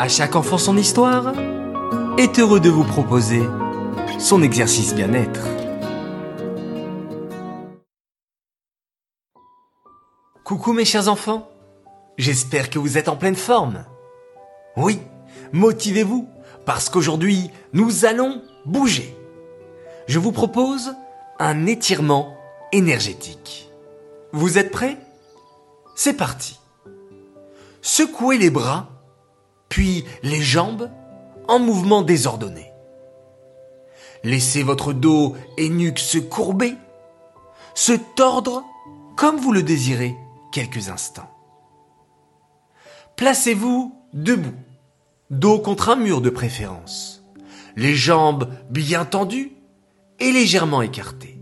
À chaque enfant son histoire est heureux de vous proposer son exercice bien-être. Coucou mes chers enfants, j'espère que vous êtes en pleine forme. Oui, motivez-vous, parce qu'aujourd'hui, nous allons bouger. Je vous propose un étirement énergétique. Vous êtes prêts? C'est parti. Secouez les bras, puis les jambes en mouvement désordonné. Laissez votre dos et nuque se courber, se tordre comme vous le désirez quelques instants. Placez-vous debout, dos contre un mur de préférence, les jambes bien tendues et légèrement écartées.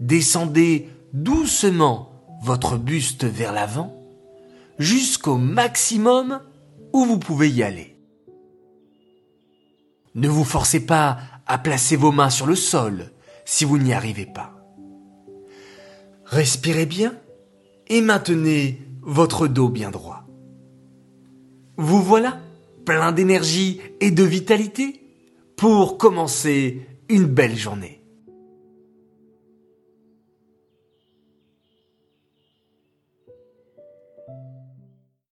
Descendez doucement votre buste vers l'avant jusqu'au maximum où vous pouvez y aller. Ne vous forcez pas à placer vos mains sur le sol si vous n'y arrivez pas. Respirez bien et maintenez votre dos bien droit. Vous voilà, plein d'énergie et de vitalité pour commencer une belle journée.